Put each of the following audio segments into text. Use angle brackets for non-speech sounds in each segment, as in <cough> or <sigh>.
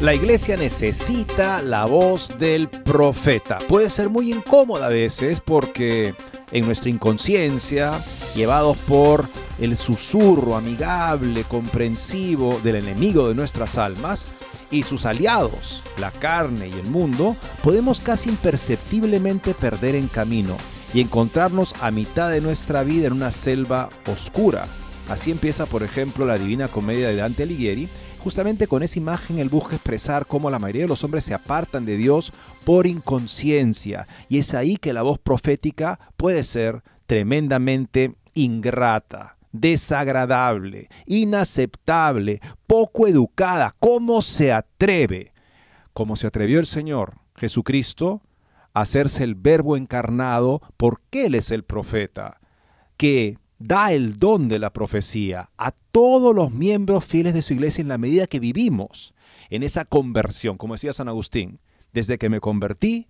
La iglesia necesita la voz del profeta. Puede ser muy incómoda a veces porque en nuestra inconsciencia, llevados por el susurro amigable, comprensivo del enemigo de nuestras almas y sus aliados, la carne y el mundo, podemos casi imperceptiblemente perder en camino y encontrarnos a mitad de nuestra vida en una selva oscura. Así empieza, por ejemplo, la Divina Comedia de Dante Alighieri, Justamente con esa imagen él busca expresar cómo la mayoría de los hombres se apartan de Dios por inconsciencia. Y es ahí que la voz profética puede ser tremendamente ingrata, desagradable, inaceptable, poco educada. ¿Cómo se atreve? Como se atrevió el Señor Jesucristo a hacerse el verbo encarnado porque Él es el profeta, que da el don de la profecía a todos los miembros fieles de su iglesia en la medida que vivimos en esa conversión. Como decía San Agustín, desde que me convertí,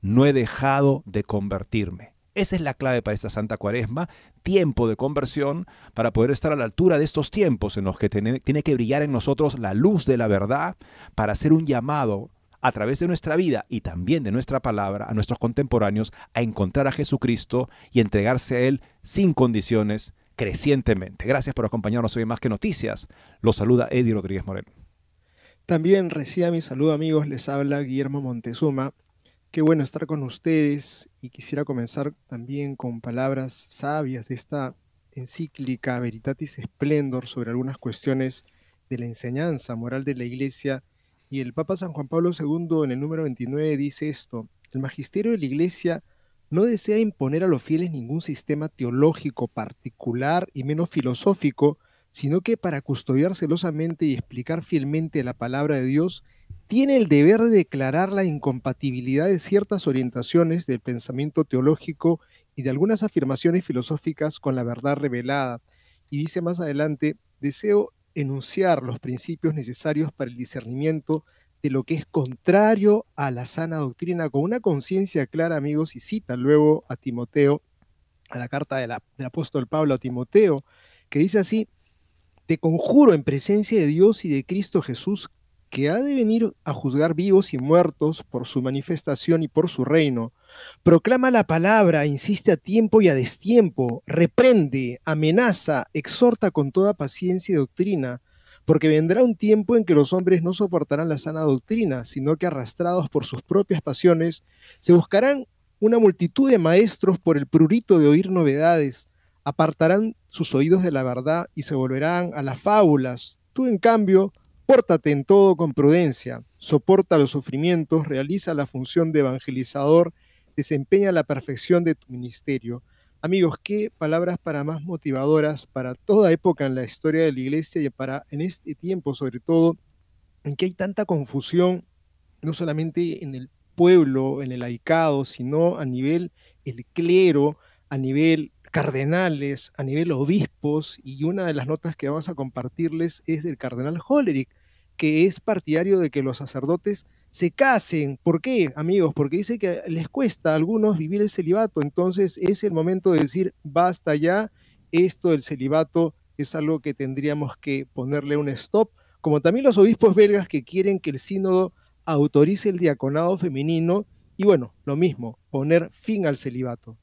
no he dejado de convertirme. Esa es la clave para esta Santa Cuaresma, tiempo de conversión para poder estar a la altura de estos tiempos en los que tiene, que brillar en nosotros la luz de la verdad para hacer un llamado a través de nuestra vida y también de nuestra palabra a nuestros contemporáneos a encontrar a Jesucristo y entregarse a Él sin condiciones crecientemente. Gracias por acompañarnos hoy en Más que Noticias. Los saluda Eddie Rodríguez Moreno. También reciba mi saludo amigos, les habla Guillermo Montezuma. Qué bueno estar con ustedes y quisiera comenzar también con palabras sabias de esta encíclica Veritatis Splendor sobre algunas cuestiones de la enseñanza moral de la Iglesia y el Papa San Juan Pablo II en el número 29 dice esto, el magisterio de la Iglesia no desea imponer a los fieles ningún sistema teológico particular y menos filosófico, sino que para custodiar celosamente y explicar fielmente la palabra de Dios, tiene el deber de declarar la incompatibilidad de ciertas orientaciones del pensamiento teológico y de algunas afirmaciones filosóficas con la verdad revelada. Y dice más adelante, deseo enunciar los principios necesarios para el discernimiento de lo que es contrario a la sana doctrina con una conciencia clara, amigos, y cita luego a Timoteo, a la carta del apóstol Pablo a Timoteo, que dice así, te conjuro en presencia de Dios y de Cristo Jesús, que ha de venir a juzgar vivos y muertos por su manifestación y por su reino. Proclama la palabra, insiste a tiempo y a destiempo, reprende, amenaza, exhorta con toda paciencia y doctrina, porque vendrá un tiempo en que los hombres no soportarán la sana doctrina, sino que arrastrados por sus propias pasiones, se buscarán una multitud de maestros por el prurito de oír novedades, apartarán sus oídos de la verdad y se volverán a las fábulas. Tú, en cambio, Pórtate en todo con prudencia, soporta los sufrimientos, realiza la función de evangelizador, desempeña la perfección de tu ministerio. Amigos, qué palabras para más motivadoras para toda época en la historia de la iglesia y para en este tiempo sobre todo, en que hay tanta confusión, no solamente en el pueblo, en el laicado, sino a nivel el clero, a nivel cardenales, a nivel obispos, y una de las notas que vamos a compartirles es del cardenal Hollerich, que es partidario de que los sacerdotes se casen. ¿Por qué, amigos? Porque dice que les cuesta a algunos vivir el celibato, entonces es el momento de decir, basta ya, esto del celibato es algo que tendríamos que ponerle un stop, como también los obispos belgas que quieren que el sínodo autorice el diaconado femenino y bueno, lo mismo, poner fin al celibato.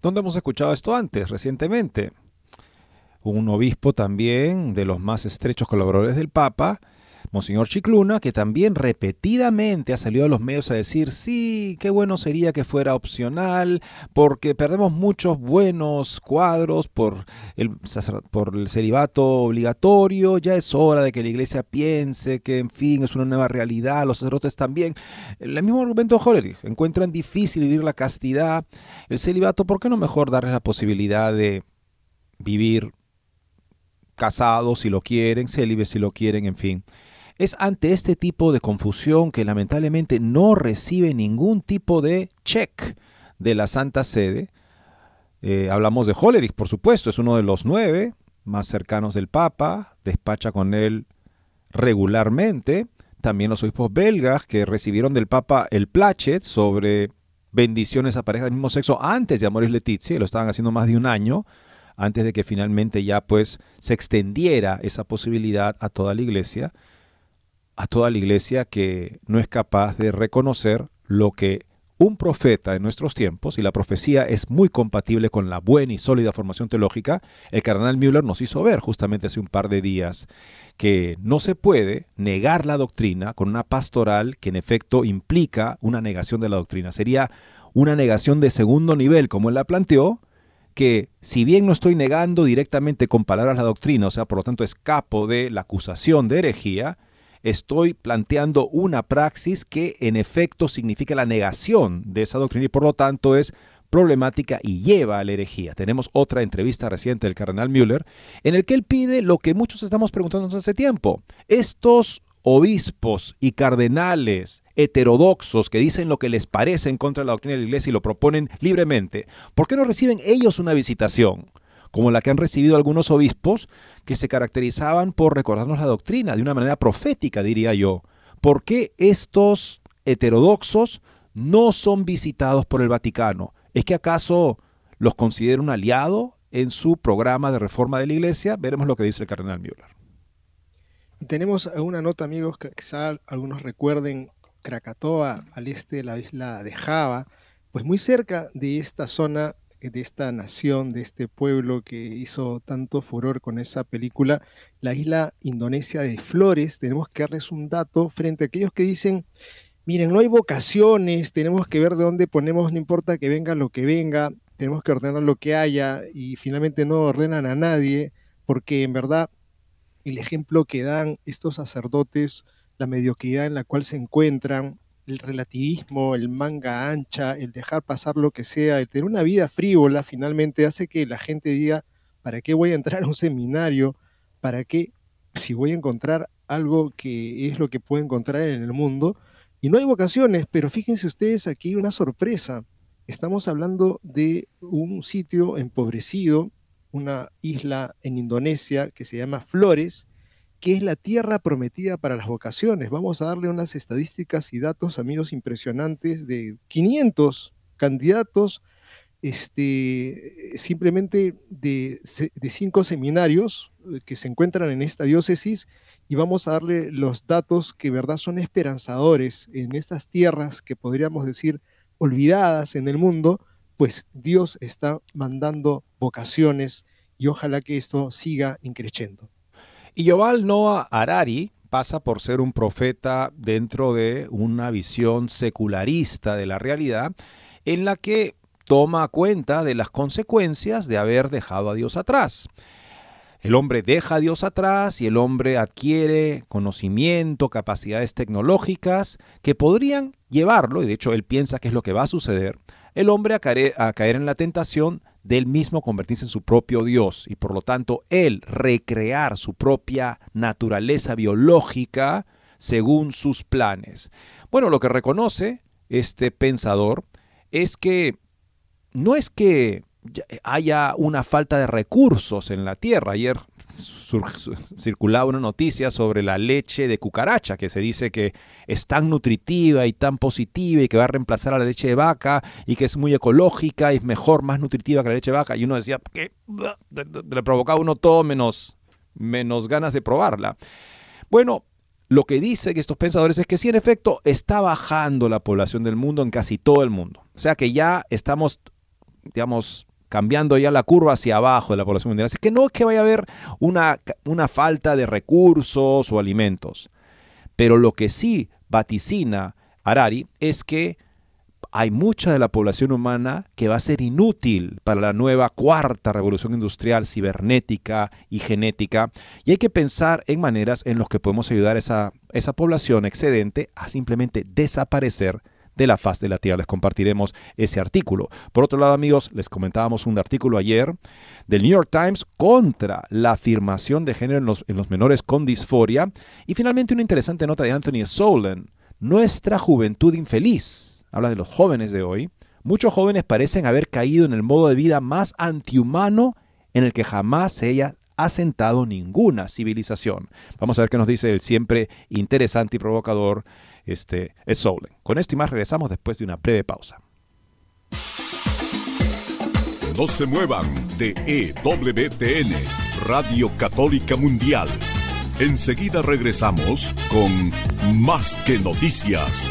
¿Dónde hemos escuchado esto antes, recientemente? Un obispo también, de los más estrechos colaboradores del Papa, Monseñor Chicluna, que también repetidamente ha salido a los medios a decir, sí, qué bueno sería que fuera opcional, porque perdemos muchos buenos cuadros por el, celibato obligatorio, ya es hora de que la iglesia piense que, en fin, es una nueva realidad, los sacerdotes también. El mismo argumento de Hollerich, encuentran difícil vivir la castidad, el celibato, ¿por qué no mejor darles la posibilidad de vivir casados si lo quieren, célibes si lo quieren, en fin. Es ante este tipo de confusión que lamentablemente no recibe ningún tipo de check de la Santa Sede. Eh, hablamos de Hollerich, por supuesto, es uno de los nueve más cercanos del Papa, despacha con él regularmente. También los obispos belgas que recibieron del Papa el plachet sobre bendiciones a parejas del mismo sexo antes de Amoris Letizia, lo estaban haciendo más de un año, antes de que finalmente ya pues se extendiera esa posibilidad a toda la iglesia, a toda la iglesia que no es capaz de reconocer lo que un profeta de nuestros tiempos, y la profecía es muy compatible con la buena y sólida formación teológica, el cardenal Müller nos hizo ver justamente hace un par de días que no se puede negar la doctrina con una pastoral que en efecto implica una negación de la doctrina. Sería una negación de segundo nivel, como él la planteó, que si bien no estoy negando directamente con palabras la doctrina, o sea, por lo tanto escapo de la acusación de herejía, estoy planteando una praxis que en efecto significa la negación de esa doctrina y por lo tanto es problemática y lleva a la herejía. Tenemos otra entrevista reciente del cardenal Müller en el que él pide lo que muchos estamos preguntándonos hace tiempo. Estos obispos y cardenales heterodoxos que dicen lo que les parece en contra de la doctrina de la iglesia y lo proponen libremente, ¿por qué no reciben ellos una visitación? Como la que han recibido algunos obispos que se caracterizaban por recordarnos la doctrina de una manera profética, diría yo. ¿Por qué estos heterodoxos no son visitados por el Vaticano? ¿Es que acaso los considera un aliado en su programa de reforma de la iglesia? Veremos lo que dice el cardenal Müller. Y tenemos una nota, amigos, que quizá algunos recuerden Krakatoa, al este de la isla de Java, pues muy cerca de esta zona, de esta nación, de este pueblo que hizo tanto furor con esa película, la isla indonesia de Flores, tenemos que darles un dato frente a aquellos que dicen, miren, no hay vocaciones, tenemos que ver de dónde ponemos, no importa que venga lo que venga, tenemos que ordenar lo que haya y finalmente no ordenan a nadie, porque en verdad el ejemplo que dan estos sacerdotes, la mediocridad en la cual se encuentran, el relativismo, el manga ancha, el dejar pasar lo que sea, el tener una vida frívola, finalmente hace que la gente diga, ¿para qué voy a entrar a un seminario? ¿Para qué? Si voy a encontrar algo que es lo que puedo encontrar en el mundo. Y no hay vocaciones, pero fíjense ustedes aquí una sorpresa. Estamos hablando de un sitio empobrecido, una isla en Indonesia que se llama Flores, que es la tierra prometida para las vocaciones. Vamos a darle unas estadísticas y datos, amigos, impresionantes de 500 candidatos, este, simplemente de, de cinco seminarios eh, que se encuentran en esta diócesis y vamos a darle los datos que verdad son esperanzadores en estas tierras que podríamos decir olvidadas en el mundo, pues Dios está mandando vocaciones y ojalá que esto siga increciendo. Y Yoval Noah Harari pasa por ser un profeta dentro de una visión secularista de la realidad en la que toma cuenta de las consecuencias de haber dejado a Dios atrás. El hombre deja a Dios atrás y el hombre adquiere conocimiento, capacidades tecnológicas que podrían llevarlo, y de hecho él piensa que es lo que va a suceder, el hombre a caer, a caer en la tentación de él mismo convertirse en su propio Dios y por lo tanto él recrear su propia naturaleza biológica según sus planes. Bueno, lo que reconoce este pensador es que no es que haya una falta de recursos en la Tierra. Ayer circulaba una noticia sobre la leche de cucaracha, que se dice que es tan nutritiva y tan positiva y que va a reemplazar a la leche de vaca y que es muy ecológica y es mejor, más nutritiva que la leche de vaca. Y uno decía que le provocaba a uno todo menos, menos ganas de probarla. Bueno, lo que dicen estos pensadores es que sí, en efecto, está bajando la población del mundo en casi todo el mundo. O sea que ya estamos, digamos, cambiando ya la curva hacia abajo de la población mundial. Así que no es que vaya a haber una, una falta de recursos o alimentos. Pero lo que sí vaticina Harari es que hay mucha de la población humana que va a ser inútil para la nueva cuarta revolución industrial cibernética y genética y hay que pensar en maneras en las que podemos ayudar a esa, esa población excedente a simplemente desaparecer de la faz de la Tierra. Les compartiremos ese artículo. Por otro lado, amigos, les comentábamos un artículo ayer del New York Times contra la afirmación de género en los, en los menores con disforia. Y finalmente una interesante nota de Anthony Solen, Nuestra juventud infeliz habla de los jóvenes de hoy, muchos jóvenes parecen haber caído en el modo de vida más antihumano en el que jamás se haya asentado ninguna civilización. Vamos a ver qué nos dice el siempre interesante y provocador este, Soulen. Con esto y más regresamos después de una breve pausa. No se muevan de EWTN, Radio Católica Mundial. Enseguida regresamos con Más que Noticias.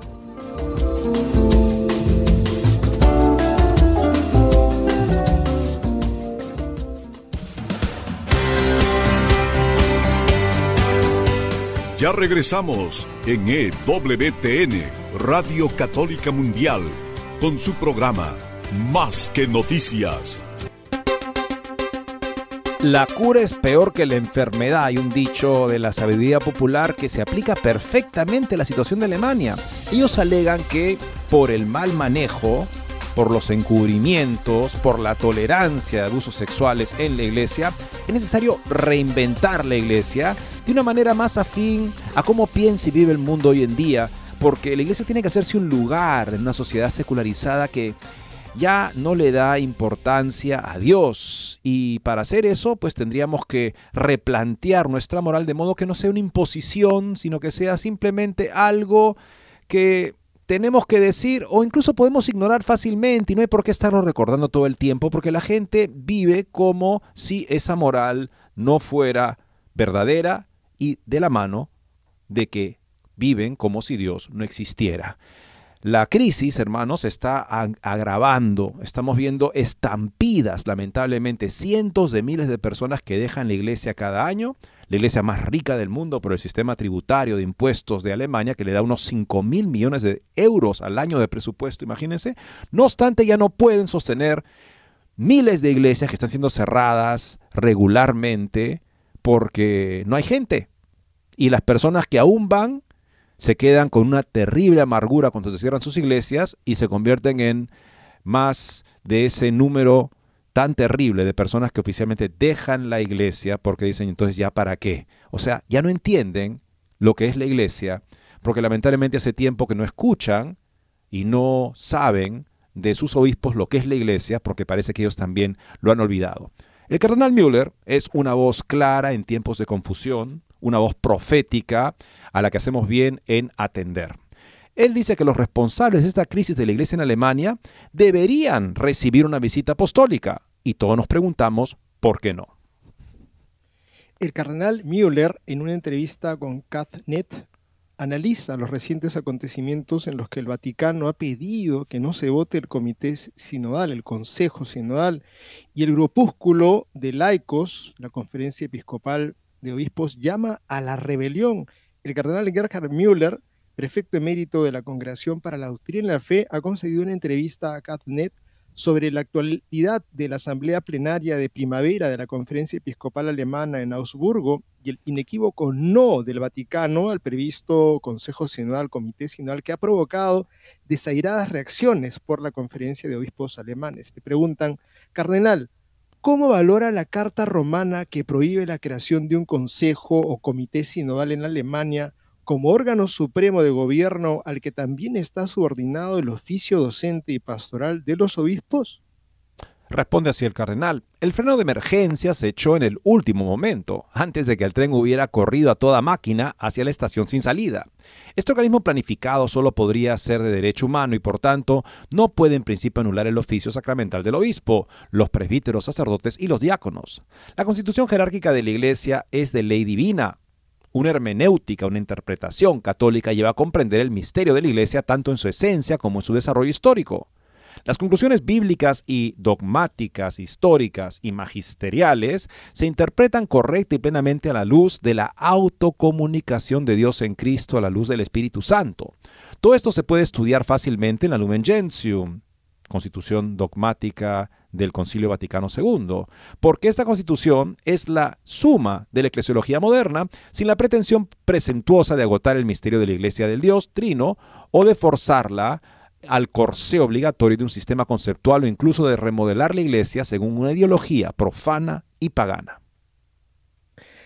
Ya regresamos en EWTN, Radio Católica Mundial, con su programa Más que Noticias. La cura es peor que la enfermedad. Hay un dicho de la sabiduría popular que se aplica perfectamente a la situación de Alemania. Ellos alegan que por el mal manejo, por los encubrimientos, por la tolerancia de abusos sexuales en la iglesia, es necesario reinventar la iglesia de una manera más afín a cómo piensa y vive el mundo hoy en día, porque la iglesia tiene que hacerse un lugar en una sociedad secularizada que ya no le da importancia a Dios. Y para hacer eso, pues tendríamos que replantear nuestra moral de modo que no sea una imposición, sino que sea simplemente algo que tenemos que decir o incluso podemos ignorar fácilmente y no hay por qué estarlo recordando todo el tiempo porque la gente vive como si esa moral no fuera verdadera y de la mano de que viven como si Dios no existiera. La crisis, hermanos, está agravando. Estamos viendo estampidas, lamentablemente, cientos de miles de personas que dejan la iglesia cada año, la iglesia más rica del mundo por el sistema tributario de impuestos de Alemania, que le da unos 5 mil millones de euros al año de presupuesto, imagínense. No obstante, ya no pueden sostener miles de iglesias que están siendo cerradas regularmente porque no hay gente. Y las personas que aún van se quedan con una terrible amargura cuando se cierran sus iglesias y se convierten en más de ese número tan terrible de personas que oficialmente dejan la iglesia porque dicen entonces ya para qué. O sea, ya no entienden lo que es la iglesia porque lamentablemente hace tiempo que no escuchan y no saben de sus obispos lo que es la iglesia porque parece que ellos también lo han olvidado. El cardenal Müller es una voz clara en tiempos de confusión, una voz profética a la que hacemos bien en atender. Él dice que los responsables de esta crisis de la iglesia en Alemania deberían recibir una visita apostólica y todos nos preguntamos por qué no. El cardenal Müller, en una entrevista con Cathnet, analiza los recientes acontecimientos en los que el Vaticano ha pedido que no se vote el comité sinodal, el consejo sinodal, y el grupúsculo de laicos, la conferencia episcopal de obispos, llama a la rebelión. El cardenal Gerhard Müller, prefecto emérito de la Congregación para la Doctrina y la Fe, ha concedido una entrevista a Catnet sobre la actualidad de la Asamblea Plenaria de Primavera de la Conferencia Episcopal Alemana en Augsburgo y el inequívoco no del Vaticano al previsto Consejo Sinodal, Comité Sinodal, que ha provocado desairadas reacciones por la Conferencia de Obispos Alemanes. Le preguntan, Cardenal, ¿cómo valora la Carta Romana que prohíbe la creación de un Consejo o Comité Sinodal en Alemania como órgano supremo de gobierno al que también está subordinado el oficio docente y pastoral de los obispos? Responde así el cardenal. El freno de emergencia se echó en el último momento, antes de que el tren hubiera corrido a toda máquina hacia la estación sin salida. Este organismo planificado solo podría ser de derecho humano y por tanto no puede en principio anular el oficio sacramental del obispo, los presbíteros, sacerdotes y los diáconos. La constitución jerárquica de la Iglesia es de ley divina, una hermenéutica, una interpretación católica lleva a comprender el misterio de la Iglesia tanto en su esencia como en su desarrollo histórico. Las conclusiones bíblicas y dogmáticas, históricas y magisteriales se interpretan correcta y plenamente a la luz de la autocomunicación de Dios en Cristo, a la luz del Espíritu Santo. Todo esto se puede estudiar fácilmente en la Lumen Gentium, constitución dogmática del Concilio Vaticano II, porque esta constitución es la suma de la eclesiología moderna sin la pretensión presentuosa de agotar el misterio de la Iglesia del Dios Trino o de forzarla al corsé obligatorio de un sistema conceptual o incluso de remodelar la iglesia según una ideología profana y pagana.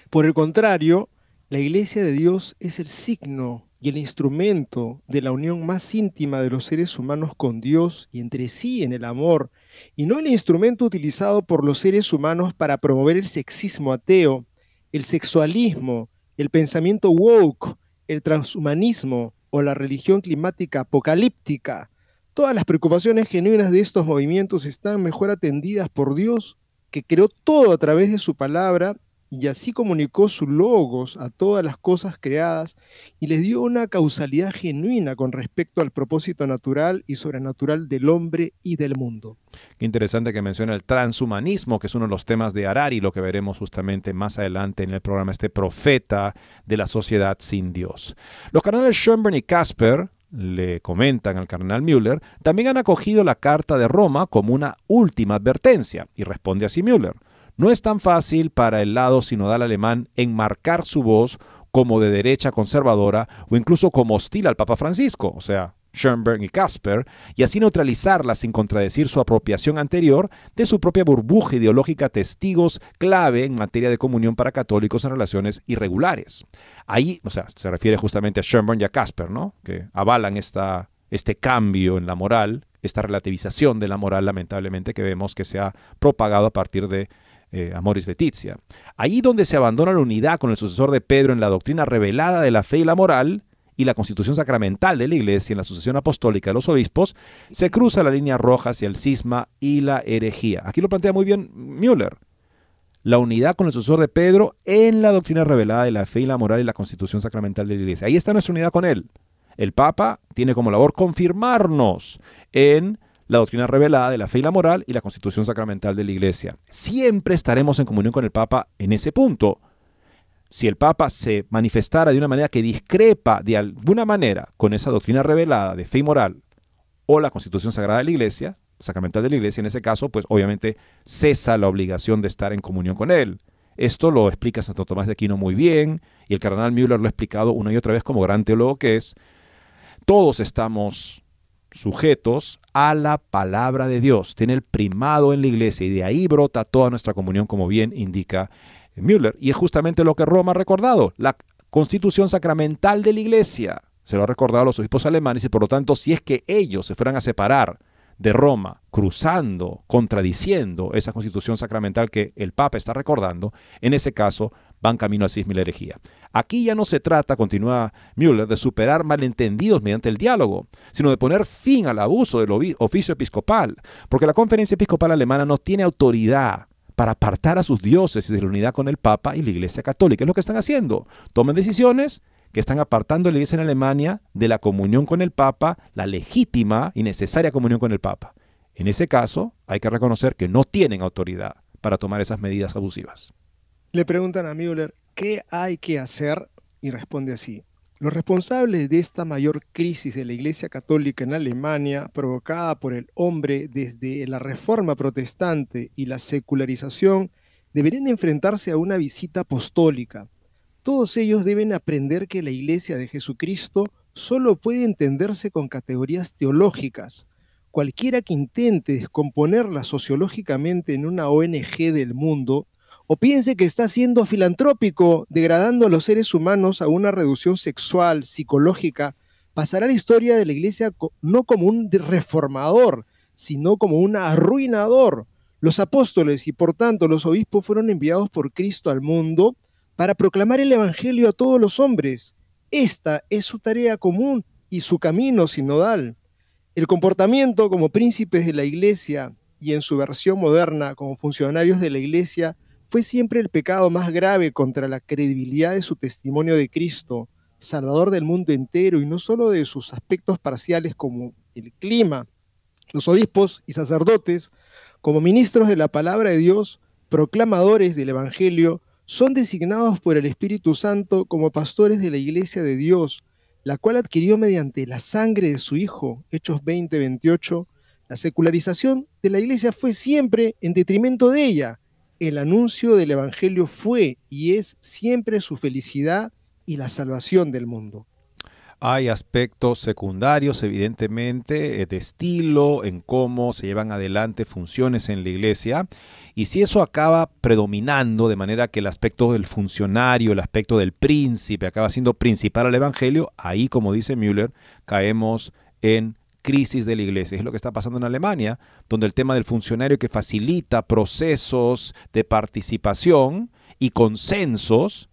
Por el contrario, la iglesia de Dios es el signo y el instrumento de la unión más íntima de los seres humanos con Dios y entre sí en el amor, y no el instrumento utilizado por los seres humanos para promover el sexismo ateo, el sexualismo, el pensamiento woke, el transhumanismo, o la religión climática apocalíptica. Todas las preocupaciones genuinas de estos movimientos están mejor atendidas por Dios, que creó todo a través de su palabra y así comunicó su logos a todas las cosas creadas y les dio una causalidad genuina con respecto al propósito natural y sobrenatural del hombre y del mundo. Qué interesante que menciona el transhumanismo, que es uno de los temas de Harari, lo que veremos justamente más adelante en el programa, este profeta de la sociedad sin Dios. Los cardenales Schoenberg y Casper le comentan al cardenal Müller, también han acogido la Carta de Roma como una última advertencia, y responde así Müller. No es tan fácil para el lado sinodal alemán enmarcar su voz como de derecha conservadora o incluso como hostil al Papa Francisco, o sea, Schoenberg y Casper, y así neutralizarla sin contradecir su apropiación anterior de su propia burbuja ideológica testigos clave en materia de comunión para católicos en relaciones irregulares. Ahí, o sea, se refiere justamente a Schoenberg y a Casper, ¿no? Que avalan esta, este cambio en la moral, esta relativización de la moral, lamentablemente, que vemos que se ha propagado a partir de eh, Amoris Letizia. Ahí donde se abandona la unidad con el sucesor de Pedro en la doctrina revelada de la fe y la moral, y la constitución sacramental de la Iglesia en la sucesión apostólica de los obispos, se cruza la línea roja hacia el cisma y la herejía. Aquí lo plantea muy bien Müller. La unidad con el sucesor de Pedro en la doctrina revelada de la fe y la moral y la constitución sacramental de la Iglesia. Ahí está nuestra unidad con él. El Papa tiene como labor confirmarnos en la doctrina revelada de la fe y la moral y la constitución sacramental de la Iglesia. Siempre estaremos en comunión con el Papa en ese punto. Si el Papa se manifestara de una manera que discrepa de alguna manera con esa doctrina revelada de fe y moral o la constitución sagrada de la Iglesia, sacramental de la Iglesia, en ese caso, pues obviamente cesa la obligación de estar en comunión con él. Esto lo explica Santo Tomás de Aquino muy bien y el cardenal Müller lo ha explicado una y otra vez como gran teólogo que es. Todos estamos sujetos a la palabra de Dios. Tiene el primado en la iglesia y de ahí brota toda nuestra comunión, como bien indica Müller. Y es justamente lo que Roma ha recordado, la constitución sacramental de la iglesia. Se lo ha recordado a los obispos alemanes y por lo tanto, si es que ellos se fueran a separar de Roma, cruzando, contradiciendo esa constitución sacramental que el Papa está recordando, en ese caso van camino al cisma y la herejía. Aquí ya no se trata, continúa Müller, de superar malentendidos mediante el diálogo, sino de poner fin al abuso del oficio episcopal, porque la conferencia episcopal alemana no tiene autoridad para apartar a sus dioses de la unidad con el Papa y la Iglesia Católica. Es lo que están haciendo. Toman decisiones que están apartando a la Iglesia en Alemania de la comunión con el Papa, la legítima y necesaria comunión con el Papa. En ese caso, hay que reconocer que no tienen autoridad para tomar esas medidas abusivas. Le preguntan a Müller, ¿qué hay que hacer? Y responde así, Los responsables de esta mayor crisis de la Iglesia Católica en Alemania, provocada por el hombre desde la Reforma Protestante y la secularización, deberían enfrentarse a una visita apostólica. Todos ellos deben aprender que la Iglesia de Jesucristo solo puede entenderse con categorías teológicas. Cualquiera que intente descomponerla sociológicamente en una ONG del mundo o piense que está siendo filantrópico, degradando a los seres humanos a una reducción sexual, psicológica, pasará la historia de la iglesia no como un reformador, sino como un arruinador. Los apóstoles y por tanto los obispos fueron enviados por Cristo al mundo para proclamar el Evangelio a todos los hombres. Esta es su tarea común y su camino sinodal. El comportamiento como príncipes de la iglesia y en su versión moderna como funcionarios de la iglesia fue siempre el pecado más grave contra la credibilidad de su testimonio de Cristo, Salvador del mundo entero y no solo de sus aspectos parciales como el clima. Los obispos y sacerdotes, como ministros de la palabra de Dios, proclamadores del Evangelio, son designados por el Espíritu Santo como pastores de la Iglesia de Dios, la cual adquirió mediante la sangre de su Hijo, Hechos 20-28, la secularización de la Iglesia fue siempre en detrimento de ella, el anuncio del Evangelio fue y es siempre su felicidad y la salvación del mundo. Hay aspectos secundarios, evidentemente, eh, de estilo, en cómo se llevan adelante funciones en la iglesia. Y si eso acaba predominando, de manera que el aspecto del funcionario, el aspecto del príncipe acaba siendo principal al Evangelio, ahí, como dice Müller, caemos en crisis de la iglesia. Es lo que está pasando en Alemania, donde el tema del funcionario que facilita procesos de participación y consensos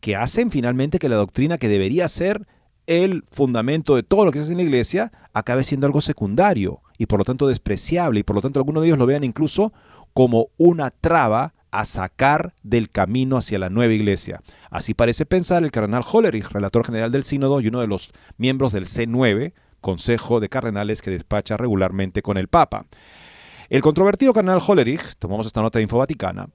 que hacen finalmente que la doctrina que debería ser el fundamento de todo lo que se hace en la iglesia acabe siendo algo secundario y por lo tanto despreciable y por lo tanto algunos de ellos lo vean incluso como una traba a sacar del camino hacia la nueva iglesia. Así parece pensar el cardenal Hollerich, relator general del sínodo y uno de los miembros del C9, Consejo de Cardenales que despacha regularmente con el Papa. El controvertido cardenal Hollerich, tomamos esta nota de Info Vaticana,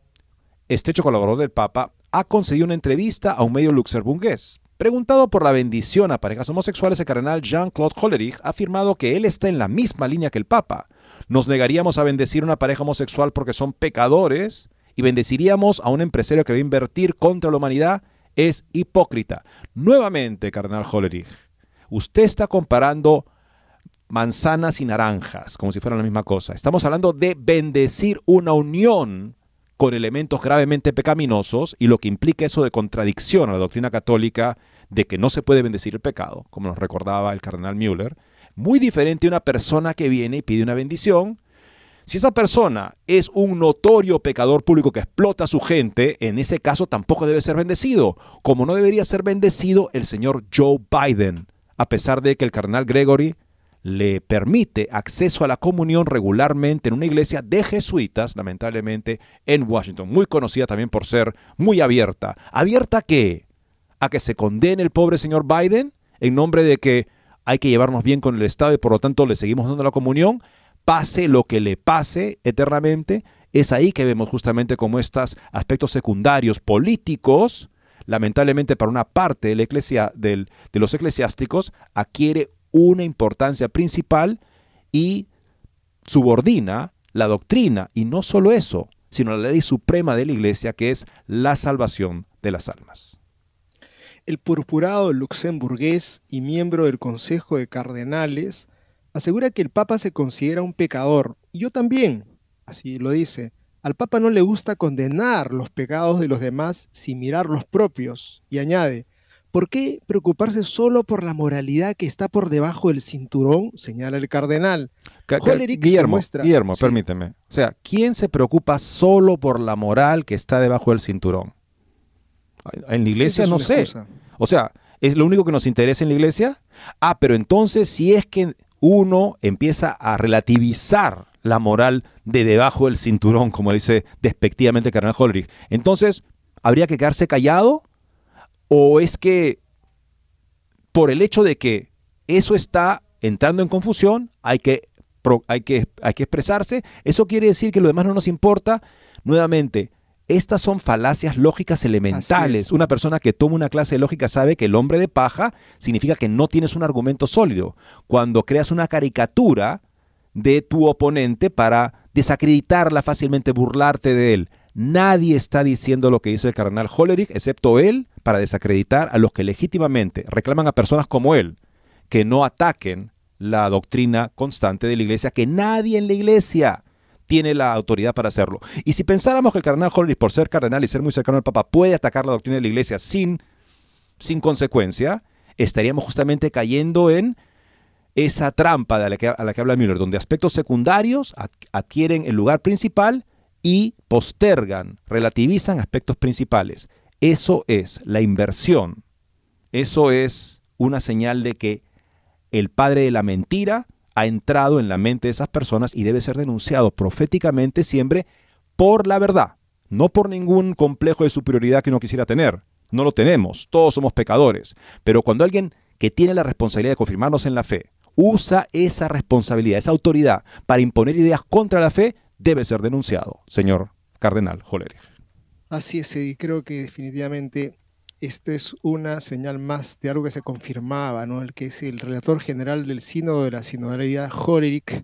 estrecho colaborador del Papa, ha concedido una entrevista a un medio luxemburgués. Preguntado por la bendición a parejas homosexuales, el cardenal Jean-Claude Hollerich ha afirmado que él está en la misma línea que el Papa. Nos negaríamos a bendecir una pareja homosexual porque son pecadores y bendeciríamos a un empresario que va a invertir contra la humanidad. Es hipócrita. Nuevamente, cardenal Hollerich, Usted está comparando manzanas y naranjas, como si fueran la misma cosa. Estamos hablando de bendecir una unión con elementos gravemente pecaminosos y lo que implica eso de contradicción a la doctrina católica de que no se puede bendecir el pecado, como nos recordaba el cardenal Müller, muy diferente a una persona que viene y pide una bendición. Si esa persona es un notorio pecador público que explota a su gente, en ese caso tampoco debe ser bendecido, como no debería ser bendecido el señor Joe Biden, a pesar de que el cardenal Gregory le permite acceso a la comunión regularmente en una iglesia de jesuitas, lamentablemente, en Washington, muy conocida también por ser muy abierta. ¿Abierta a qué? ¿A que se condene el pobre señor Biden en nombre de que hay que llevarnos bien con el Estado y por lo tanto le seguimos dando la comunión? Pase lo que le pase eternamente, es ahí que vemos justamente como estos aspectos secundarios políticos lamentablemente para una parte de, la iglesia, de los eclesiásticos, adquiere una importancia principal y subordina la doctrina, y no solo eso, sino la ley suprema de la iglesia, que es la salvación de las almas. El purpurado luxemburgués y miembro del Consejo de Cardenales asegura que el Papa se considera un pecador, y yo también, así lo dice, al Papa no le gusta condenar los pecados de los demás sin mirar los propios, y añade, ¿por qué preocuparse solo por la moralidad que está por debajo del cinturón? señala el cardenal. Guillermo, Guillermo permíteme. O sea, ¿quién se preocupa solo por la moral que está debajo del cinturón? En la iglesia no sé. O sea, ¿es lo único que nos interesa en la iglesia? Ah, pero entonces si es que uno empieza a relativizar la moral de debajo del cinturón, como dice despectivamente Carnal Holrich. Entonces, ¿habría que quedarse callado? ¿O es que por el hecho de que eso está entrando en confusión, hay que, hay que, hay que expresarse? ¿Eso quiere decir que lo demás no nos importa? Nuevamente, Estas son falacias lógicas elementales. Una persona que toma una clase de lógica sabe que el hombre de paja significa que no tienes un argumento sólido. Cuando creas una caricatura de tu oponente para desacreditarla fácilmente, burlarte de él. Nadie está diciendo lo que dice el cardenal Hollerich, excepto él, para desacreditar a los que legítimamente reclaman a personas como él, que no ataquen la doctrina constante de la iglesia, que nadie en la iglesia tiene la autoridad para hacerlo. Y si pensáramos que el cardenal Hollerich, por ser cardenal y ser muy cercano al Papa, puede atacar la doctrina de la iglesia sin, sin consecuencia, estaríamos justamente cayendo en esa trampa de la que, a la que habla Müller, donde aspectos secundarios adquieren el lugar principal y postergan, relativizan aspectos principales. Eso es la inversión. Eso es una señal de que el padre de la mentira ha entrado en la mente de esas personas y debe ser denunciado proféticamente siempre por la verdad, no por ningún complejo de superioridad que uno quisiera tener. No lo tenemos, todos somos pecadores. Pero cuando alguien que tiene la responsabilidad de confirmarnos en la fe usa esa responsabilidad, esa autoridad para imponer ideas contra la fe, debe ser denunciado, señor cardenal Hollerich. Así es, y creo que definitivamente esta es una señal más de algo que se confirmaba, ¿no? El que es el relator general del sínodo de la sinodalidad, Hollerich,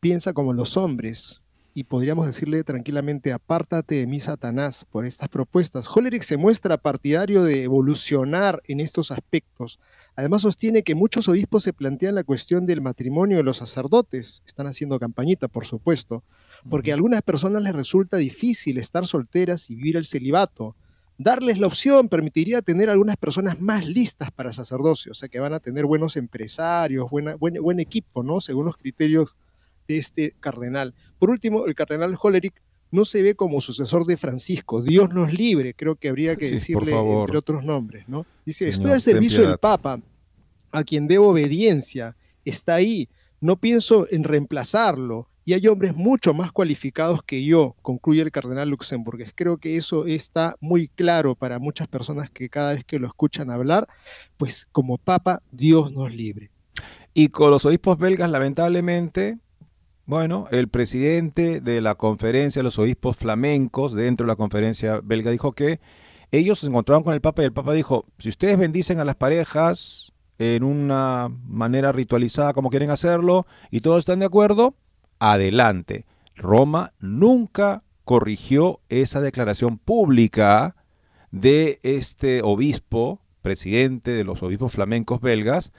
piensa como los hombres, y podríamos decirle tranquilamente, apártate de mí, Satanás, por estas propuestas. Hollerich se muestra partidario de evolucionar en estos aspectos. Además sostiene que muchos obispos se plantean la cuestión del matrimonio de los sacerdotes. Están haciendo campañita, por supuesto, porque a algunas personas les resulta difícil estar solteras y vivir el celibato. Darles la opción permitiría tener algunas personas más listas para el sacerdocio, o sea que van a tener buenos empresarios, buena, buen, buen equipo, ¿no? Según los criterios de este cardenal. Por último, el cardenal Hollerich no se ve como sucesor de Francisco. Dios nos libre, creo que habría que decirle entre otros nombres, ¿no? Dice, estoy al servicio del Papa, a quien debo obediencia. Está ahí. No pienso en reemplazarlo. Y hay hombres mucho más cualificados que yo, concluye el cardenal Luxemburg. Creo que eso está muy claro para muchas personas que cada vez que lo escuchan hablar, pues como Papa, Dios nos libre. Y con los obispos belgas, lamentablemente, bueno, el presidente de la conferencia de los obispos flamencos dentro de la conferencia belga dijo que ellos se encontraron con el Papa y el Papa dijo, si ustedes bendicen a las parejas en una manera ritualizada como quieren hacerlo y todos están de acuerdo, adelante. Roma nunca corrigió esa declaración pública de este obispo, presidente de los obispos flamencos belgas,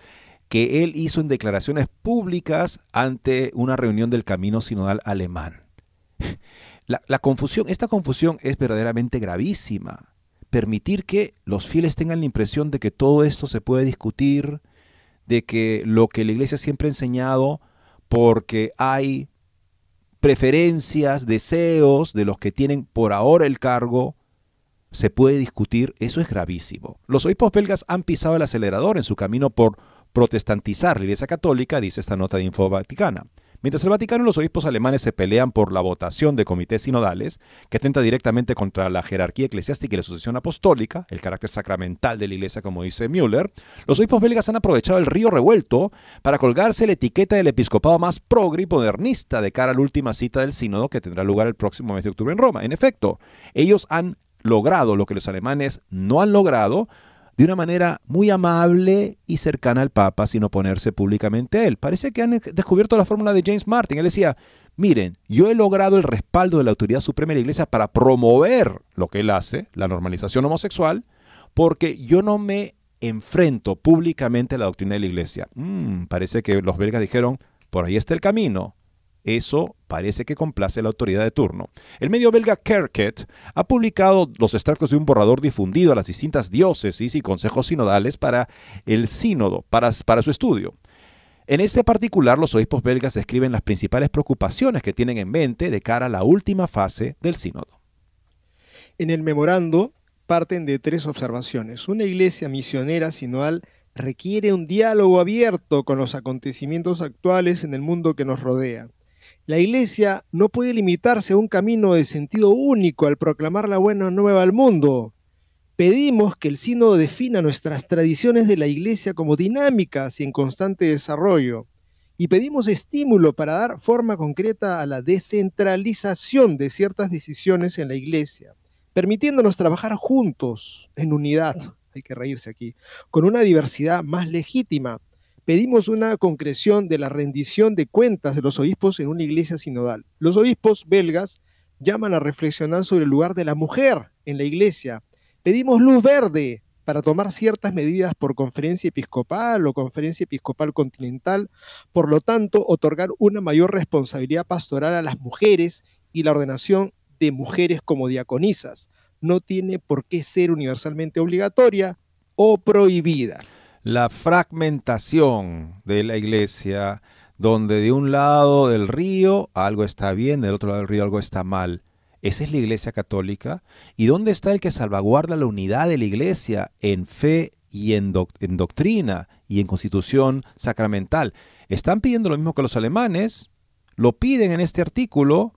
que él hizo en declaraciones públicas ante una reunión del Camino Sinodal Alemán. La, confusión, esta confusión es verdaderamente gravísima. Permitir que los fieles tengan la impresión de que todo esto se puede discutir, de que lo que la iglesia siempre ha enseñado, porque hay preferencias, deseos de los que tienen por ahora el cargo, se puede discutir, eso es gravísimo. Los obispos belgas han pisado el acelerador en su camino por protestantizar la Iglesia Católica, dice esta nota de Info Vaticana. Mientras el Vaticano y los obispos alemanes se pelean por la votación de comités sinodales, que atenta directamente contra la jerarquía eclesiástica y la sucesión apostólica, el carácter sacramental de la Iglesia, como dice Müller, los obispos belgas han aprovechado el río revuelto para colgarse la etiqueta del episcopado más progre y modernista de cara a la última cita del sínodo que tendrá lugar el próximo mes de octubre en Roma. En efecto, ellos han logrado lo que los alemanes no han logrado, de una manera muy amable y cercana al Papa sin oponerse públicamente a él. Parece que han descubierto la fórmula de James Martin. Él decía, miren, yo he logrado el respaldo de la autoridad suprema de la Iglesia para promover lo que él hace, la normalización homosexual, porque yo no me enfrento públicamente a la doctrina de la Iglesia. Mm, parece que los belgas dijeron, por ahí está el camino. Eso parece que complace a la autoridad de turno. El medio belga Kerket ha publicado los extractos de un borrador difundido a las distintas diócesis y consejos sinodales para el sínodo, para, para su estudio. En este particular, los obispos belgas describen las principales preocupaciones que tienen en mente de cara a la última fase del sínodo. En el memorando parten de tres observaciones. Una iglesia misionera sinodal requiere un diálogo abierto con los acontecimientos actuales en el mundo que nos rodea. La Iglesia no puede limitarse a un camino de sentido único al proclamar la buena nueva al mundo. Pedimos que el sínodo defina nuestras tradiciones de la Iglesia como dinámicas y en constante desarrollo. Y pedimos estímulo para dar forma concreta a la descentralización de ciertas decisiones en la Iglesia. permitiéndonos trabajar juntos, en unidad, hay que reírse aquí, con una diversidad más legítima. Pedimos una concreción de la rendición de cuentas de los obispos en una iglesia sinodal. Los obispos belgas llaman a reflexionar sobre el lugar de la mujer en la iglesia. Pedimos luz verde para tomar ciertas medidas por conferencia episcopal o conferencia episcopal continental, por lo tanto, otorgar una mayor responsabilidad pastoral a las mujeres y la ordenación de mujeres como diaconisas. No tiene por qué ser universalmente obligatoria o prohibida. La fragmentación de la iglesia, donde de un lado del río algo está bien, del otro lado del río algo está mal esa es la Iglesia Católica. ¿Y dónde está el que salvaguarda la unidad de la Iglesia en fe y en, doctrina y en constitución sacramental? Están pidiendo lo mismo que los alemanes, lo piden en este artículo,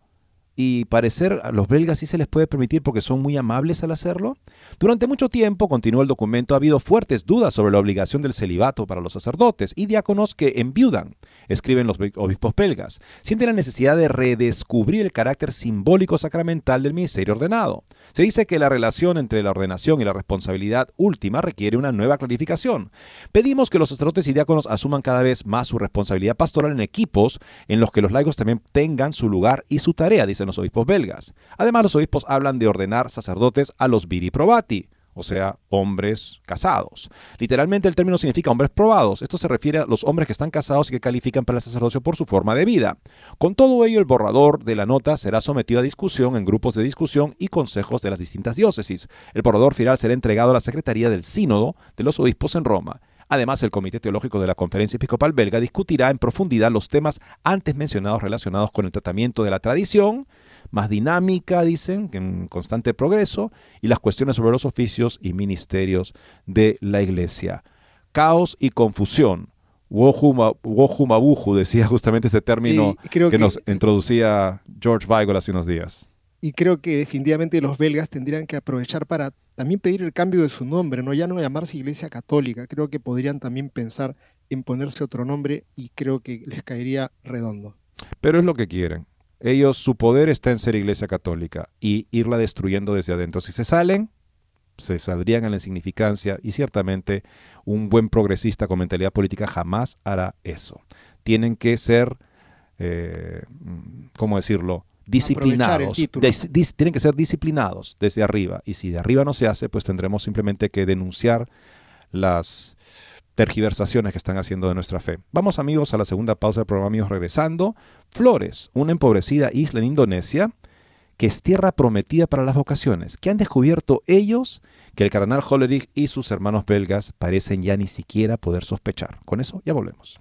y parecer a los belgas sí se les puede permitir porque son muy amables al hacerlo? Durante mucho tiempo, continúa el documento, ha habido fuertes dudas sobre la obligación del celibato para los sacerdotes y diáconos que enviudan, escriben los obispos belgas. Sienten la necesidad de redescubrir el carácter simbólico sacramental del ministerio ordenado. Se dice que la relación entre la ordenación y la responsabilidad última requiere una nueva clarificación. Pedimos que los sacerdotes y diáconos asuman cada vez más su responsabilidad pastoral en equipos en los que los laicos también tengan su lugar y su tarea, dice los obispos belgas. Además, los obispos hablan de ordenar sacerdotes a los viri probati, o sea, hombres casados. Literalmente el término significa hombres probados. Esto se refiere a los hombres que están casados y que califican para el sacerdocio por su forma de vida. Con todo ello, el borrador de la nota será sometido a discusión en grupos de discusión y consejos de las distintas diócesis. El borrador final será entregado a la Secretaría del Sínodo de los Obispos en Roma. Además, el Comité Teológico de la Conferencia Episcopal Belga discutirá en profundidad los temas antes mencionados relacionados con el tratamiento de la tradición, más dinámica, dicen, en constante progreso, y las cuestiones sobre los oficios y ministerios de la Iglesia. Caos y confusión. Wojumabuju decía justamente ese término que, nos introducía George Weigel hace unos días. Y creo que definitivamente los belgas tendrían que aprovechar para también pedir el cambio de su nombre, ¿no? Ya no llamarse Iglesia Católica. Creo que podrían también pensar en ponerse otro nombre y creo que les caería redondo. Pero es lo que quieren. Ellos, su poder está en ser iglesia católica y irla destruyendo desde adentro. Si se salen, se saldrían a la insignificancia y ciertamente un buen progresista con mentalidad política jamás hará eso. Tienen que ser, eh, ¿cómo decirlo? Disciplinados. tienen que ser disciplinados desde arriba. Y si de arriba no se hace, pues tendremos simplemente que denunciar las tergiversaciones que están haciendo de nuestra fe. Vamos amigos a la segunda pausa del programa, amigos, regresando. Flores, una empobrecida isla en Indonesia que es tierra prometida para las vocaciones. ¿Qué han descubierto ellos que el cardenal Hollerich y sus hermanos belgas parecen ya ni siquiera poder sospechar? Con eso ya volvemos.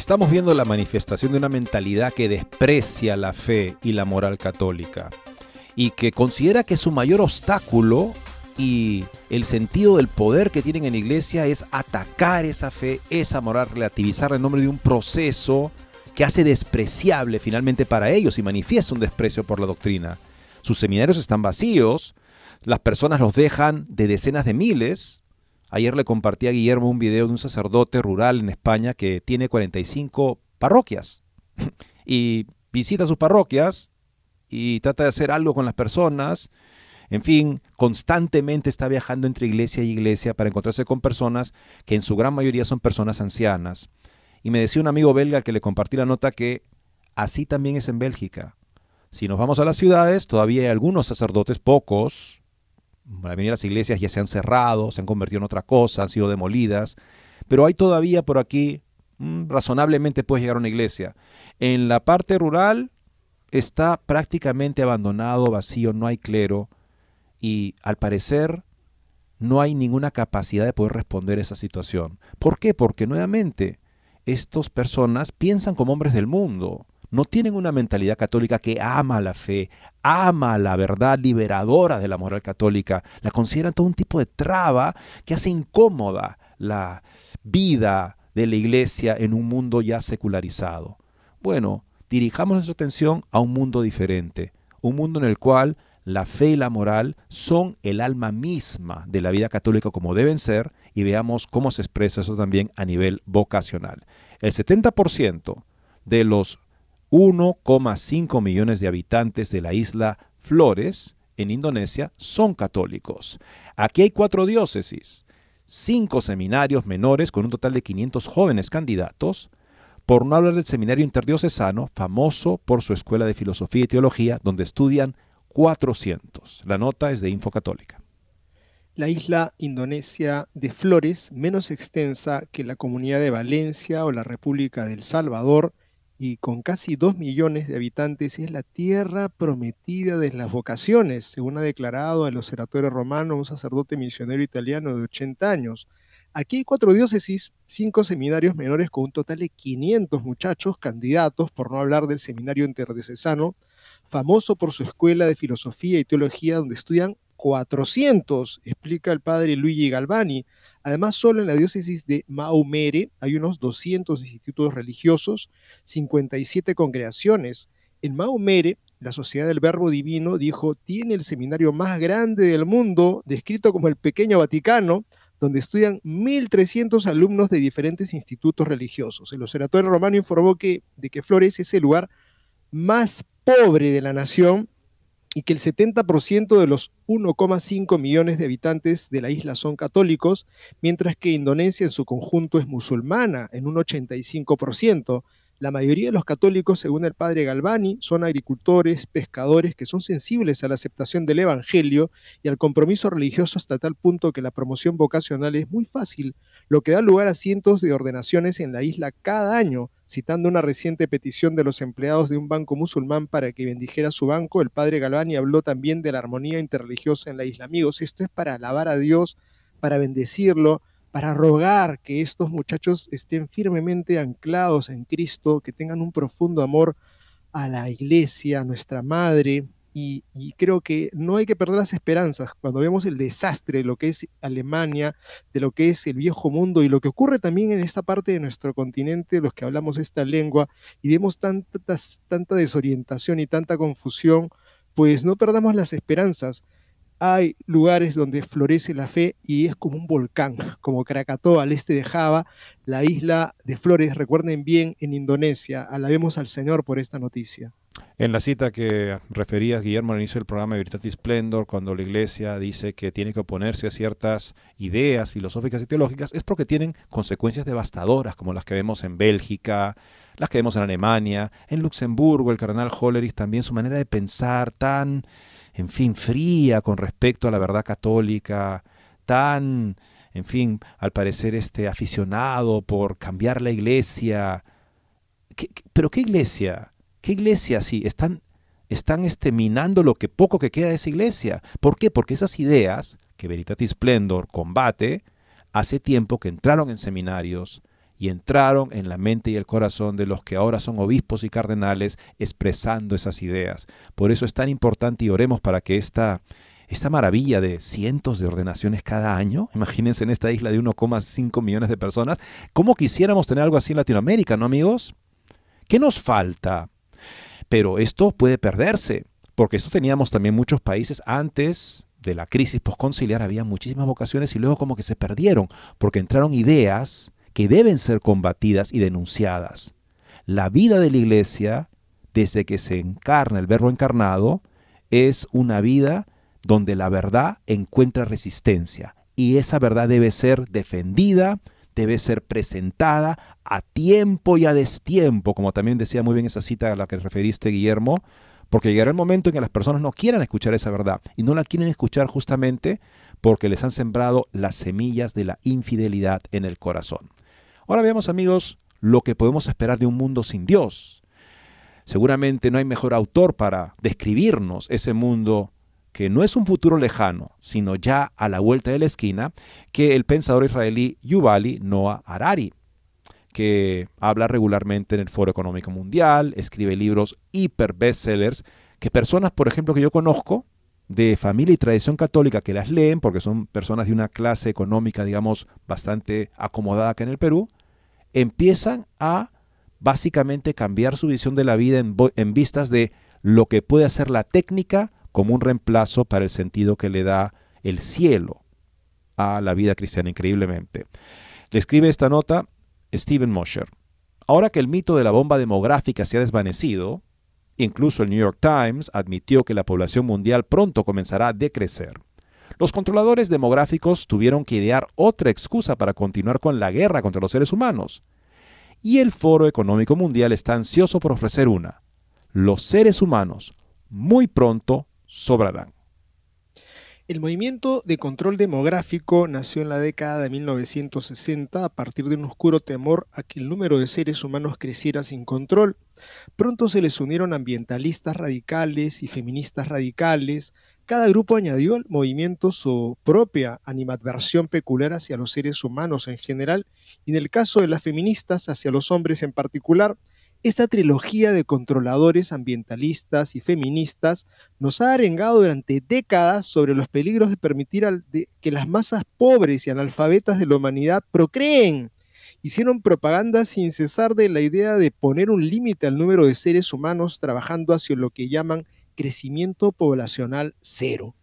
Estamos viendo la manifestación de una mentalidad que desprecia la fe y la moral católica y que considera que su mayor obstáculo y el sentido del poder que tienen en la iglesia es atacar esa fe, esa moral, relativizarla en nombre de un proceso que hace despreciable finalmente para ellos y manifiesta un desprecio por la doctrina. Sus seminarios están vacíos, las personas los dejan de decenas de miles. Ayer le compartí a Guillermo un video de un sacerdote rural en España que tiene 45 parroquias <laughs> y visita sus parroquias y trata de hacer algo con las personas en fin, constantemente está viajando entre iglesia y iglesia para encontrarse con personas que en su gran mayoría son personas ancianas. Y me decía un amigo belga que le compartí la nota que así también es en Bélgica. Si nos vamos a las ciudades, todavía hay algunos sacerdotes, pocos. Mayoría de las iglesias ya se han cerrado, se han convertido en otra cosa, han sido demolidas. Pero hay todavía por aquí, mm, razonablemente puedes llegar a una iglesia. En la parte rural está prácticamente abandonado, vacío, no hay clero y al parecer no hay ninguna capacidad de poder responder a esa situación. ¿Por qué? Porque nuevamente estas personas piensan como hombres del mundo, no tienen una mentalidad católica que ama la fe, ama la verdad liberadora de la moral católica, la consideran todo un tipo de traba que hace incómoda la vida de la iglesia en un mundo ya secularizado. Bueno, dirijamos nuestra atención a un mundo diferente, un mundo en el cual la fe y la moral son el alma misma de la vida católica como deben ser y veamos cómo se expresa eso también a nivel vocacional. El 70% de los 1,5 millones de habitantes de la isla Flores en Indonesia son católicos. Aquí hay cuatro diócesis, cinco seminarios menores con un total de 500 jóvenes candidatos, por no hablar del seminario interdiocesano, famoso por su escuela de filosofía y teología, donde estudian 400. La nota es de Info Católica. La isla indonesia de Flores, menos extensa que la comunidad de Valencia o la República del Salvador, y con casi 2 millones de habitantes, es la tierra prometida de las vocaciones, según ha declarado el observatorio romano un sacerdote misionero italiano de 80 años. Aquí hay cuatro diócesis, cinco seminarios menores con un total de 500 muchachos candidatos, por no hablar del seminario interdiocesano, famoso por su escuela de filosofía y teología donde estudian 400, explica el padre Luigi Galvani. Además, solo en la diócesis de Maumere hay unos 200 institutos religiosos, 57 congregaciones. En Maumere, la Sociedad del Verbo Divino dijo, tiene el seminario más grande del mundo, descrito como el Pequeño Vaticano, donde estudian 1.300 alumnos de diferentes institutos religiosos. El Observatorio Romano informó que, de que Flores es el lugar más pobre de la nación y que el 70% de los 1,5 millones de habitantes de la isla son católicos, mientras que Indonesia en su conjunto es musulmana en un 85%. La mayoría de los católicos, según el padre Galvani, son agricultores, pescadores que son sensibles a la aceptación del Evangelio y al compromiso religioso hasta tal punto que la promoción vocacional es muy fácil, lo que da lugar a cientos de ordenaciones en la isla cada año. Citando una reciente petición de los empleados de un banco musulmán para que bendijera su banco, el padre Galvani habló también de la armonía interreligiosa en la isla. Amigos, esto es para alabar a Dios, para bendecirlo, para rogar que estos muchachos estén firmemente anclados en Cristo, que tengan un profundo amor a la iglesia, a nuestra madre, y, creo que no hay que perder las esperanzas. Cuando vemos el desastre de lo que es Alemania, de lo que es el viejo mundo y lo que ocurre también en esta parte de nuestro continente, los que hablamos esta lengua, y vemos tantas, tanta desorientación y tanta confusión, pues no perdamos las esperanzas hay lugares donde florece la fe y es como un volcán, como Krakatoa al este de Java, la isla de Flores, recuerden bien, en Indonesia. Alabemos al Señor por esta noticia. En la cita que referías, Guillermo, al inicio del programa de Veritatis Splendor, cuando la Iglesia dice que tiene que oponerse a ciertas ideas filosóficas y teológicas, es porque tienen consecuencias devastadoras, como las que vemos en Bélgica, las que vemos en Alemania, en Luxemburgo, el cardenal Hollerich también, su manera de pensar tan en fin, fría con respecto a la verdad católica, tan, en fin, al parecer este aficionado por cambiar la iglesia. pero qué iglesia? ¿Qué iglesia sí? Están, están este, minando lo que poco que queda de esa iglesia. ¿Por qué? Porque esas ideas que Veritatis Splendor combate, hace tiempo que entraron en seminarios y entraron en la mente y el corazón de los que ahora son obispos y cardenales expresando esas ideas. Por eso es tan importante y oremos para que esta, esta maravilla de cientos de ordenaciones cada año, <laughs> imagínense en esta isla de 1,5 millones de personas, ¿cómo quisiéramos tener algo así en Latinoamérica, no amigos? ¿Qué nos falta? Pero esto puede perderse, porque esto teníamos también muchos países antes de la crisis postconciliar, había muchísimas vocaciones y luego como que se perdieron, porque entraron ideas que deben ser combatidas y denunciadas. La vida de la iglesia, desde que se encarna el verbo encarnado, es una vida donde la verdad encuentra resistencia y esa verdad debe ser defendida, debe ser presentada a tiempo y a destiempo, como también decía muy bien esa cita a la que referiste, Guillermo, porque llegará el momento en que las personas no quieran escuchar esa verdad y no la quieren escuchar justamente porque les han sembrado las semillas de la infidelidad en el corazón. Ahora veamos amigos lo que podemos esperar de un mundo sin Dios. Seguramente no hay mejor autor para describirnos ese mundo que no es un futuro lejano, sino ya a la vuelta de la esquina, que el pensador israelí Yuvali Noah Harari, que habla regularmente en el Foro Económico Mundial, escribe libros hiper bestsellers, que personas, por ejemplo, que yo conozco, de familia y tradición católica que las leen, porque son personas de una clase económica, digamos, bastante acomodada acá en el Perú, empiezan a básicamente cambiar su visión de la vida en, vistas de lo que puede hacer la técnica como un reemplazo para el sentido que le da el cielo a la vida cristiana increíblemente. Le escribe esta nota Stephen Mosher. Ahora que el mito de la bomba demográfica se ha desvanecido, incluso el New York Times admitió que la población mundial pronto comenzará a decrecer. Los controladores demográficos tuvieron que idear otra excusa para continuar con la guerra contra los seres humanos. Y el Foro Económico Mundial está ansioso por ofrecer una. Los seres humanos muy pronto sobrarán. El movimiento de control demográfico nació en la década de 1960 a partir de un oscuro temor a que el número de seres humanos creciera sin control. Pronto se les unieron ambientalistas radicales y feministas radicales. Cada grupo añadió al movimiento su propia animadversión peculiar hacia los seres humanos en general y en el caso de las feministas hacia los hombres en particular. Esta trilogía de controladores ambientalistas y feministas nos ha arengado durante décadas sobre los peligros de permitir que las masas pobres y analfabetas de la humanidad procreen. Hicieron propaganda sin cesar de la idea de poner un límite al número de seres humanos trabajando hacia lo que llaman crecimiento poblacional cero.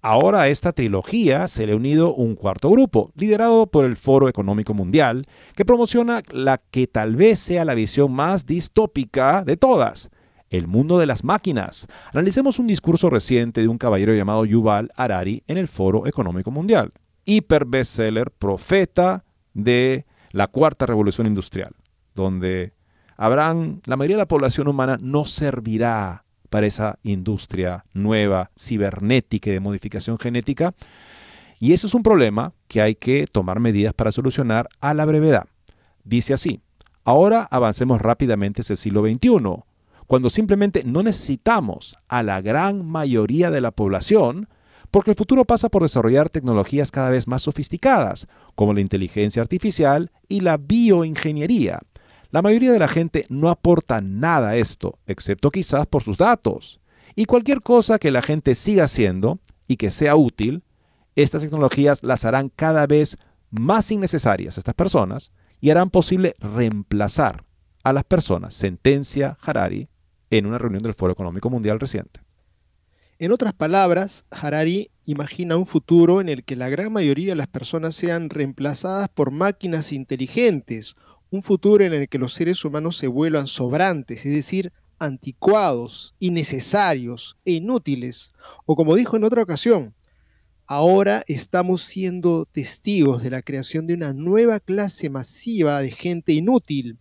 Ahora a esta trilogía se le ha unido un cuarto grupo, liderado por el Foro Económico Mundial, que promociona la que tal vez sea la visión más distópica de todas, el mundo de las máquinas. Analicemos un discurso reciente de un caballero llamado Yuval Harari en el Foro Económico Mundial, hiper bestseller, profeta de la cuarta revolución industrial, donde habrán, la mayoría de la población humana no servirá para esa industria nueva, cibernética y de modificación genética. Y eso es un problema que hay que tomar medidas para solucionar a la brevedad. Dice así, ahora avancemos rápidamente hacia el siglo XXI, cuando simplemente no necesitamos a la gran mayoría de la población, porque el futuro pasa por desarrollar tecnologías cada vez más sofisticadas, como la inteligencia artificial y la bioingeniería, la mayoría de la gente no aporta nada a esto, excepto quizás por sus datos. Y cualquier cosa que la gente siga haciendo y que sea útil, estas tecnologías las harán cada vez más innecesarias a estas personas y harán posible reemplazar a las personas, sentencia Harari en una reunión del Foro Económico Mundial reciente. En otras palabras, Harari imagina un futuro en el que la gran mayoría de las personas sean reemplazadas por máquinas inteligentes un futuro en el que los seres humanos se vuelvan sobrantes, es decir, anticuados, innecesarios e inútiles. O como dijo en otra ocasión, ahora estamos siendo testigos de la creación de una nueva clase masiva de gente inútil.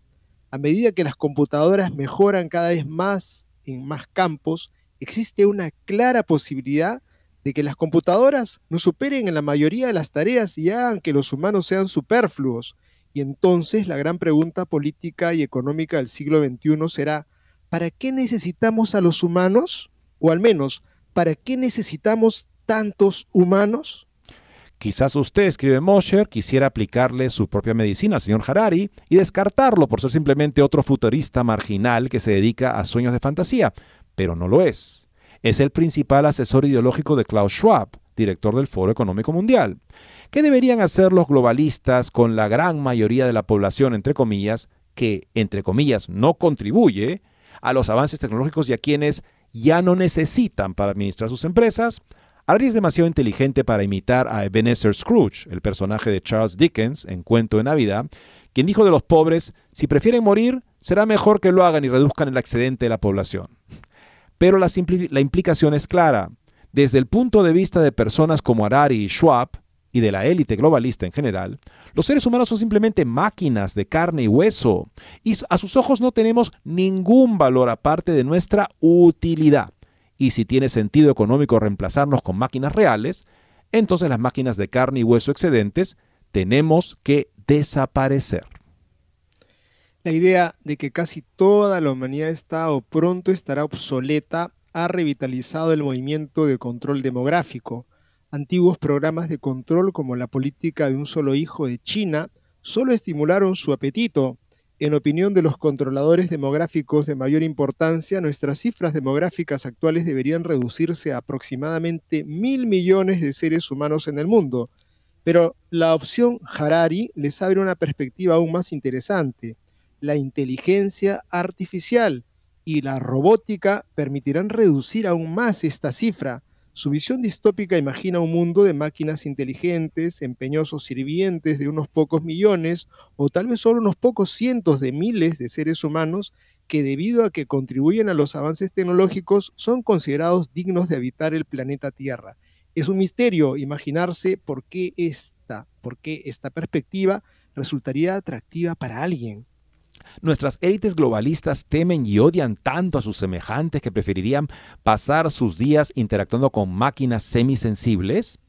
A medida que las computadoras mejoran cada vez más en más campos, existe una clara posibilidad de que las computadoras no superen en la mayoría de las tareas y hagan que los humanos sean superfluos y entonces la gran pregunta política y económica del siglo XXI será, ¿para qué necesitamos a los humanos? O al menos, ¿para qué necesitamos tantos humanos? Quizás usted, escribe Mosher, quisiera aplicarle su propia medicina al señor Harari y descartarlo por ser simplemente otro futurista marginal que se dedica a sueños de fantasía, pero no lo es. Es el principal asesor ideológico de Klaus Schwab, director del Foro Económico Mundial. ¿Qué deberían hacer los globalistas con la gran mayoría de la población, entre comillas, que, entre comillas, no contribuye a los avances tecnológicos y a quienes ya no necesitan para administrar sus empresas? Harari es demasiado inteligente para imitar a Ebenezer Scrooge, el personaje de Charles Dickens en Cuento de Navidad, quien dijo de los pobres, si prefieren morir, será mejor que lo hagan y reduzcan el excedente de la población. Pero la, la implicación es clara. Desde el punto de vista de personas como Harari y Schwab, y de la élite globalista en general, los seres humanos son simplemente máquinas de carne y hueso, y a sus ojos no tenemos ningún valor aparte de nuestra utilidad y si tiene sentido económico reemplazarnos con máquinas reales, entonces las máquinas de carne y hueso excedentes tenemos que desaparecer. La idea de que casi toda la humanidad está o pronto estará obsoleta ha revitalizado el movimiento de control demográfico. Antiguos programas de control como la política de un solo hijo de China solo estimularon su apetito en opinión de los controladores demográficos de mayor importancia, nuestras cifras demográficas actuales deberían reducirse a aproximadamente mil millones de seres humanos en el mundo. Pero la opción Harari les abre una perspectiva aún más interesante. La inteligencia artificial y la robótica permitirán reducir aún más esta cifra. Su visión distópica imagina un mundo de máquinas inteligentes, empeñosos sirvientes de unos pocos millones o tal vez solo unos pocos cientos de miles de seres humanos que debido a que contribuyen a los avances tecnológicos son considerados dignos de habitar el planeta Tierra. Es un misterio imaginarse por qué esta, por qué esta perspectiva resultaría atractiva para alguien. Nuestras élites globalistas temen y odian tanto a sus semejantes que preferirían pasar sus días interactuando con máquinas semisensibles.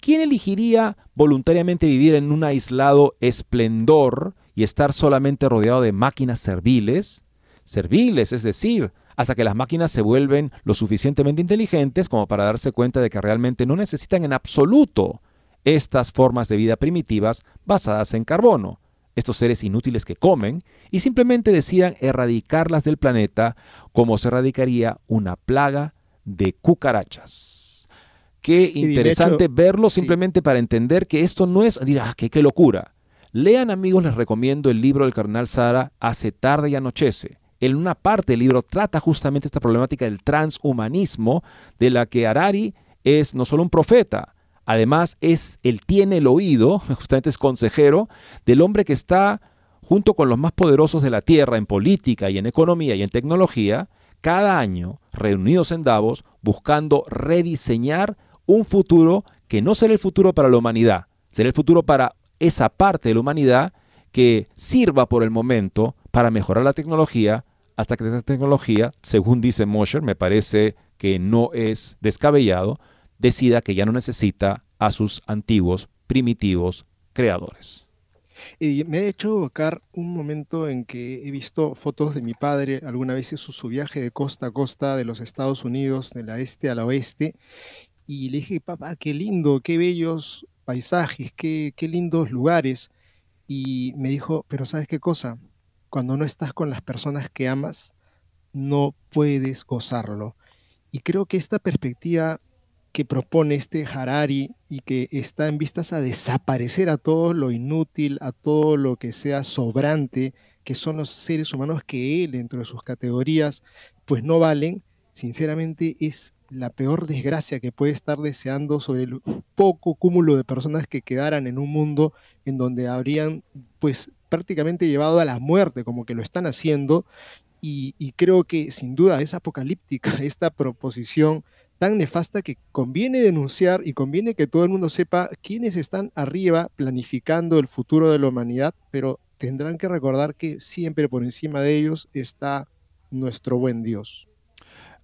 ¿Quién elegiría voluntariamente vivir en un aislado esplendor y estar solamente rodeado de máquinas serviles? Serviles, es decir, hasta que las máquinas se vuelven lo suficientemente inteligentes como para darse cuenta de que realmente no necesitan en absoluto estas formas de vida primitivas basadas en carbono estos seres inútiles que comen, y simplemente decidan erradicarlas del planeta como se erradicaría una plaga de cucarachas. Qué interesante verlo simplemente para entender que esto no es, dirá, ah, qué, qué locura. Lean amigos, les recomiendo el libro del carnal Sara, Hace tarde y anochece. En una parte del libro trata justamente esta problemática del transhumanismo, de la que Harari es no solo un profeta, Además, es, él tiene el oído, <laughs> justamente es consejero, del hombre que está junto con los más poderosos de la Tierra en política y en economía y en tecnología, cada año reunidos en Davos buscando rediseñar un futuro que no será el futuro para la humanidad, será el futuro para esa parte de la humanidad que sirva por el momento para mejorar la tecnología hasta que la tecnología, según dice Mosher, me parece que no es descabellado, decida que ya no necesita a sus antiguos, primitivos creadores. Y me ha hecho evocar un momento en que he visto fotos de mi padre, alguna vez hizo su viaje de costa a costa de los Estados Unidos, de la este a la oeste, y le dije, papá, qué lindo, qué bellos paisajes, qué, qué lindos lugares. Y me dijo, pero ¿sabes qué cosa? Cuando no estás con las personas que amas, no puedes gozarlo. Y creo que esta perspectiva que propone este Harari y que está en vistas a desaparecer a todo lo inútil, a todo lo que sea sobrante, que son los seres humanos que él, dentro de sus categorías, pues no valen, sinceramente es la peor desgracia que puede estar deseando sobre el poco cúmulo de personas que quedaran en un mundo en donde habrían pues prácticamente llevado a la muerte como que lo están haciendo. Y, y creo que sin duda es apocalíptica <laughs> esta proposición tan nefasta que conviene denunciar y conviene que todo el mundo sepa quiénes están arriba planificando el futuro de la humanidad, pero tendrán que recordar que siempre por encima de ellos está nuestro buen Dios.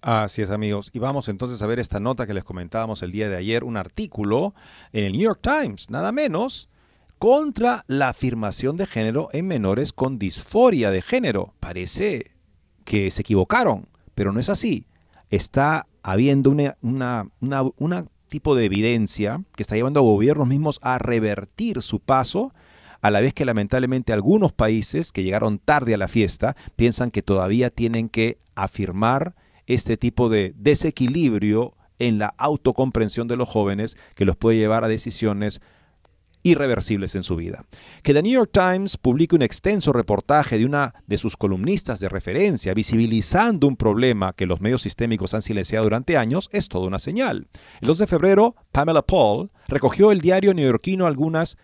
Así es, amigos. Y vamos entonces a ver esta nota que les comentábamos el día de ayer, un artículo en el New York Times, nada menos, contra la afirmación de género en menores con disforia de género. Parece que se equivocaron, pero no es así. Está habiendo una, una, tipo de evidencia que está llevando a gobiernos mismos a revertir su paso, a la vez que lamentablemente algunos países que llegaron tarde a la fiesta piensan que todavía tienen que afirmar este tipo de desequilibrio en la autocomprensión de los jóvenes que los puede llevar a decisiones irreversibles en su vida. Que The New York Times publique un extenso reportaje de una de sus columnistas de referencia visibilizando un problema que los medios sistémicos han silenciado durante años es toda una señal. El 2 de febrero, Pamela Paul recogió el diario neoyorquino algunas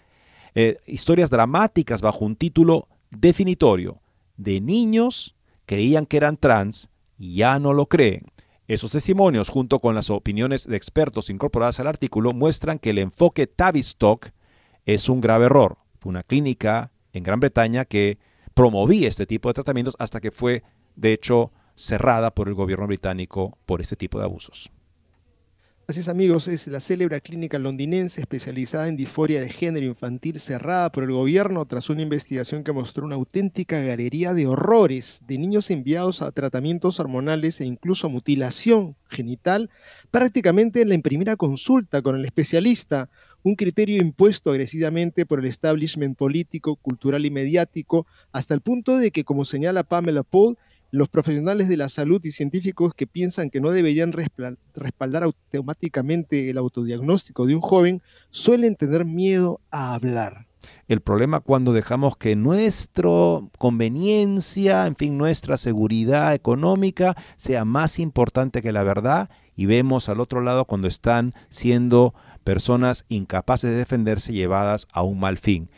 eh, historias dramáticas bajo un título definitorio de niños creían que eran trans y ya no lo creen. Esos testimonios, junto con las opiniones de expertos incorporadas al artículo, muestran que el enfoque Tavistock es un grave error. Fue una clínica en Gran Bretaña que promovía este tipo de tratamientos hasta que fue, de hecho, cerrada por el gobierno británico por este tipo de abusos. Así es amigos, es la célebre clínica londinense especializada en disforia de género infantil cerrada por el gobierno tras una investigación que mostró una auténtica galería de horrores de niños enviados a tratamientos hormonales e incluso mutilación genital prácticamente en la primera consulta con el especialista, un criterio impuesto agresivamente por el establishment político, cultural y mediático, hasta el punto de que, como señala Pamela Paul, los profesionales de la salud y científicos que piensan que no deberían respaldar automáticamente el autodiagnóstico de un joven suelen tener miedo a hablar. El problema cuando dejamos que nuestra conveniencia, en fin, nuestra seguridad económica sea más importante que la verdad y vemos al otro lado cuando están siendo personas incapaces de defenderse llevadas a un mal fin.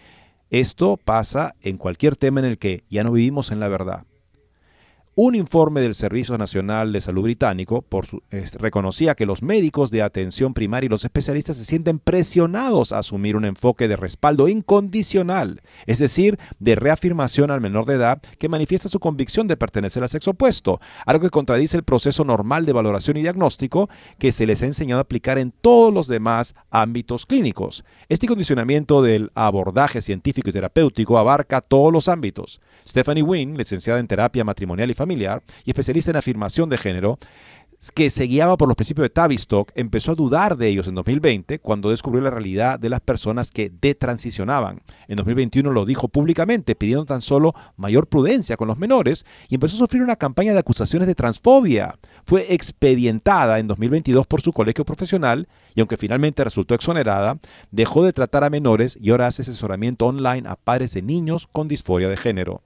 Esto pasa en cualquier tema en el que ya no vivimos en la verdad. Un informe del Servicio Nacional de Salud británico por reconocía que los médicos de atención primaria y los especialistas se sienten presionados a asumir un enfoque de respaldo incondicional, es decir, de reafirmación al menor de edad que manifiesta su convicción de pertenecer al sexo opuesto, algo que contradice el proceso normal de valoración y diagnóstico que se les ha enseñado a aplicar en todos los demás ámbitos clínicos. Este condicionamiento del abordaje científico y terapéutico abarca todos los ámbitos. Stephanie Wynne, licenciada en terapia matrimonial y familiar, y especialista en afirmación de género, que se guiaba por los principios de Tavistock, empezó a dudar de ellos en 2020 cuando descubrió la realidad de las personas que detransicionaban. En 2021 lo dijo públicamente, pidiendo tan solo mayor prudencia con los menores y empezó a sufrir una campaña de acusaciones de transfobia. Fue expedientada en 2022 por su colegio profesional y aunque finalmente resultó exonerada, dejó de tratar a menores y ahora hace asesoramiento online a padres de niños con disforia de género.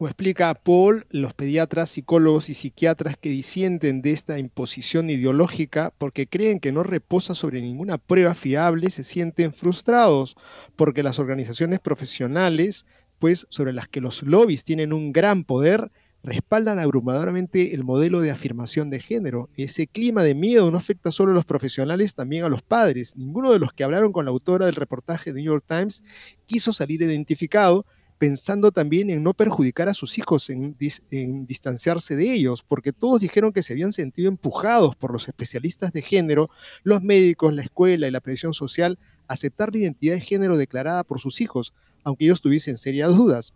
Como explica Paul, los pediatras, psicólogos y psiquiatras que disienten de esta imposición ideológica porque creen que no reposa sobre ninguna prueba fiable se sienten frustrados porque las organizaciones profesionales, pues sobre las que los lobbies tienen un gran poder, respaldan abrumadoramente el modelo de afirmación de género. Ese clima de miedo no afecta solo a los profesionales, también a los padres. Ninguno de los que hablaron con la autora del reportaje de New York Times quiso salir identificado, pensando también en no perjudicar a sus hijos, en, distanciarse de ellos, porque todos dijeron que se habían sentido empujados por los especialistas de género, los médicos, la escuela y la presión social a aceptar la identidad de género declarada por sus hijos, aunque ellos tuviesen serias dudas.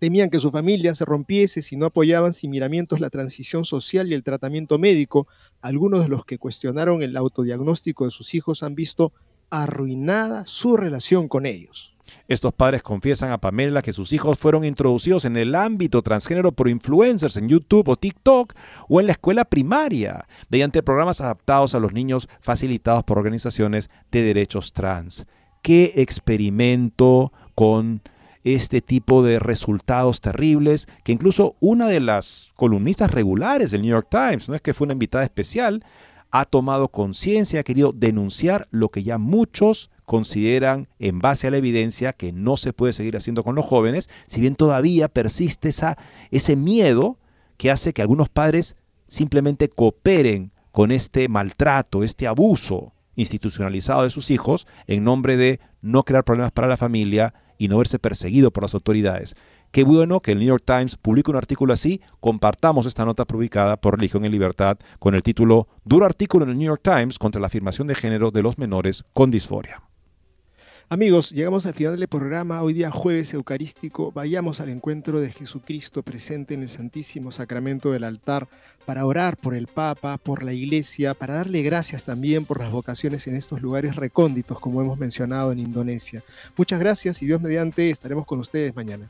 Temían que su familia se rompiese si no apoyaban sin miramientos la transición social y el tratamiento médico. Algunos de los que cuestionaron el autodiagnóstico de sus hijos han visto arruinada su relación con ellos. Estos padres confiesan a Pamela que sus hijos fueron introducidos en el ámbito transgénero por influencers en YouTube o TikTok o en la escuela primaria, mediante programas adaptados a los niños facilitados por organizaciones de derechos trans. ¿Qué experimento con este tipo de resultados terribles que incluso una de las columnistas regulares del New York Times, no es que fue una invitada especial, ha tomado conciencia, ha querido denunciar lo que ya muchos consideran en base a la evidencia que no se puede seguir haciendo con los jóvenes, si bien todavía persiste esa, ese miedo que hace que algunos padres simplemente cooperen con este maltrato, este abuso institucionalizado de sus hijos en nombre de no crear problemas para la familia y no verse perseguido por las autoridades. Qué bueno que el New York Times publique un artículo así. Compartamos esta nota publicada por Religión en Libertad con el título Duro artículo en el New York Times contra la afirmación de género de los menores con disforia. Amigos, llegamos al final del programa. Hoy día jueves eucarístico. Vayamos al encuentro de Jesucristo presente en el Santísimo Sacramento del altar para orar por el Papa, por la Iglesia, para darle gracias también por las vocaciones en estos lugares recónditos, como hemos mencionado en Indonesia. Muchas gracias y Dios mediante estaremos con ustedes mañana.